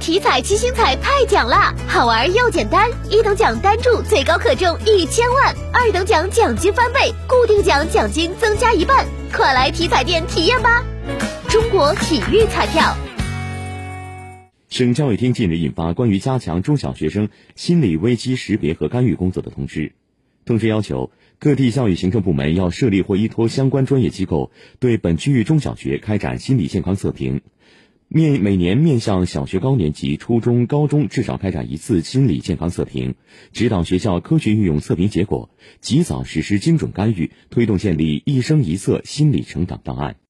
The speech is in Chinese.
体彩七星彩太奖啦，好玩又简单，一等奖单注最高可中一千万，二等奖奖金翻倍，固定奖奖金增加一半，快来体彩店体验吧！中国体育彩票。省教育厅近日印发关于加强中小学生心理危机识别和干预工作的通知，通知要求各地教育行政部门要设立或依托相关专业机构，对本区域中小学开展心理健康测评。面每年面向小学高年级、初中、高中至少开展一次心理健康测评，指导学校科学运用测评结果，及早实施精准干预，推动建立一生一测心理成长档案。